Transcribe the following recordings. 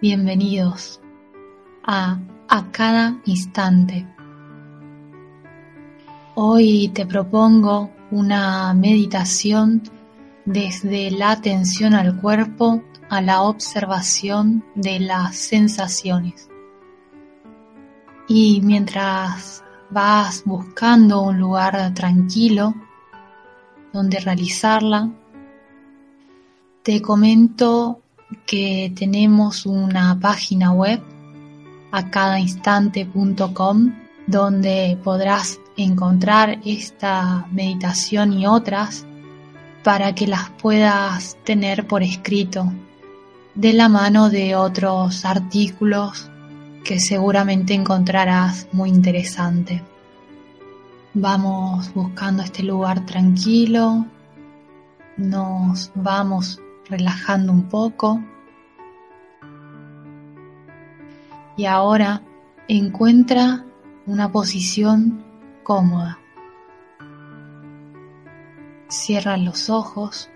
Bienvenidos a A Cada Instante. Hoy te propongo una meditación desde la atención al cuerpo a la observación de las sensaciones. Y mientras vas buscando un lugar tranquilo donde realizarla, te comento que tenemos una página web a cadainstante.com donde podrás encontrar esta meditación y otras para que las puedas tener por escrito de la mano de otros artículos que seguramente encontrarás muy interesante. Vamos buscando este lugar tranquilo, nos vamos relajando un poco y ahora encuentra una posición cómoda. Cierra los ojos.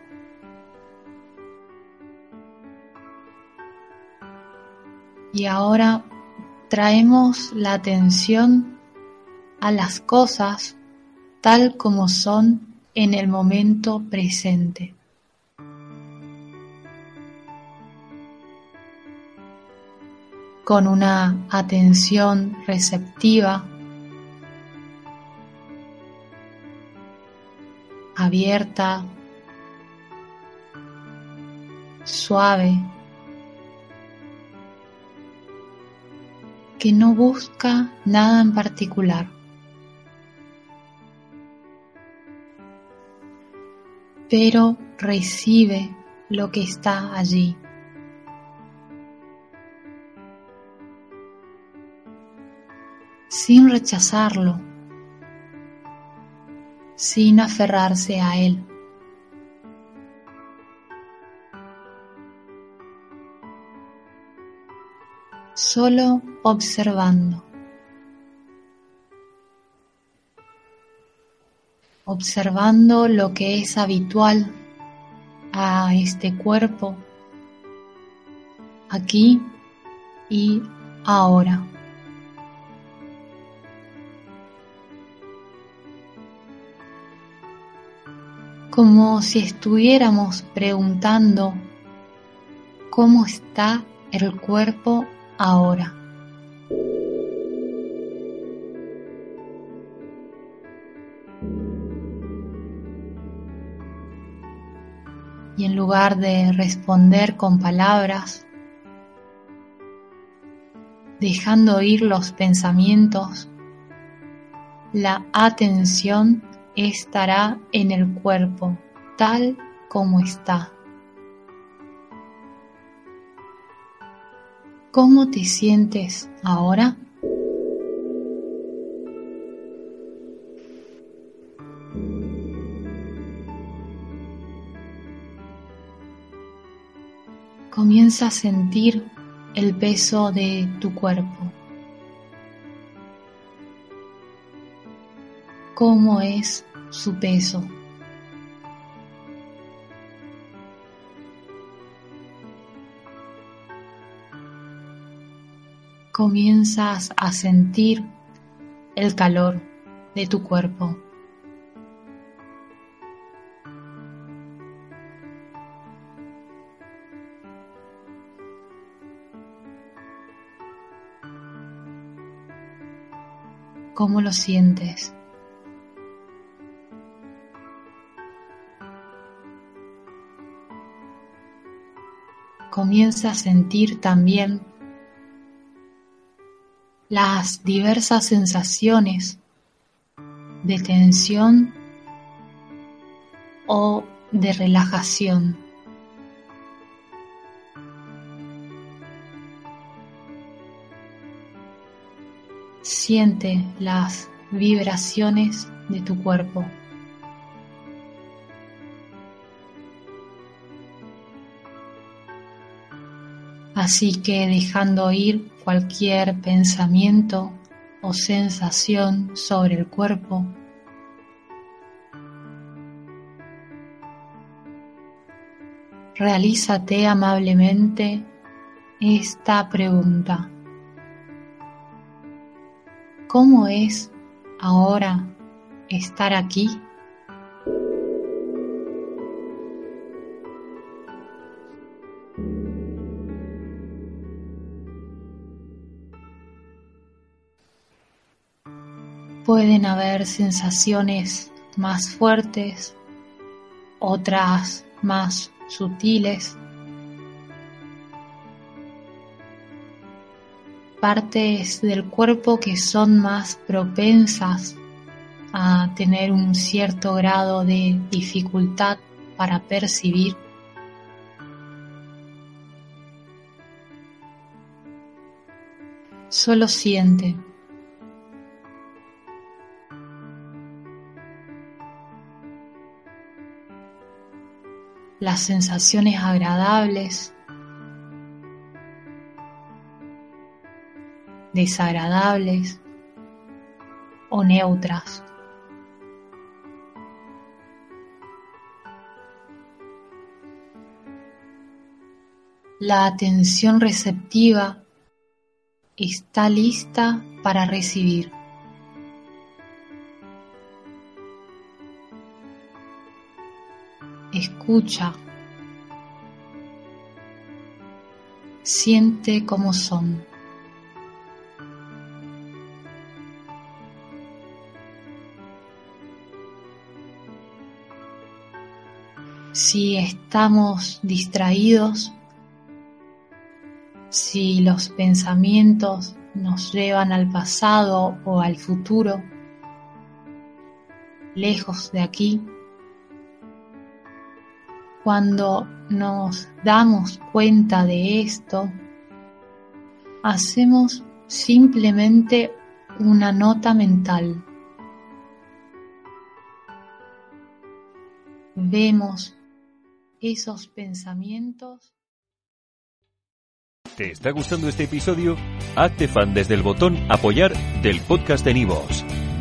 Y ahora traemos la atención a las cosas tal como son en el momento presente. Con una atención receptiva, abierta, suave, que no busca nada en particular. pero recibe lo que está allí. Sin rechazarlo, sin aferrarse a él. Solo observando. Observando lo que es habitual a este cuerpo aquí y ahora. Como si estuviéramos preguntando cómo está el cuerpo ahora. Y en lugar de responder con palabras, dejando ir los pensamientos, la atención estará en el cuerpo tal como está. ¿Cómo te sientes ahora? Comienza a sentir el peso de tu cuerpo. Cómo es su peso. Comienzas a sentir el calor de tu cuerpo. ¿Cómo lo sientes? Comienza a sentir también las diversas sensaciones de tensión o de relajación. Siente las vibraciones de tu cuerpo. Así que dejando ir cualquier pensamiento o sensación sobre el cuerpo, realízate amablemente esta pregunta. ¿Cómo es ahora estar aquí? Pueden haber sensaciones más fuertes, otras más sutiles, partes del cuerpo que son más propensas a tener un cierto grado de dificultad para percibir. Solo siente. Las sensaciones agradables, desagradables o neutras. La atención receptiva está lista para recibir. Escucha. Siente cómo son. Si estamos distraídos, si los pensamientos nos llevan al pasado o al futuro, lejos de aquí, cuando nos damos cuenta de esto, hacemos simplemente una nota mental. Vemos esos pensamientos. ¿Te está gustando este episodio? Hazte fan desde el botón apoyar del podcast de Nivos.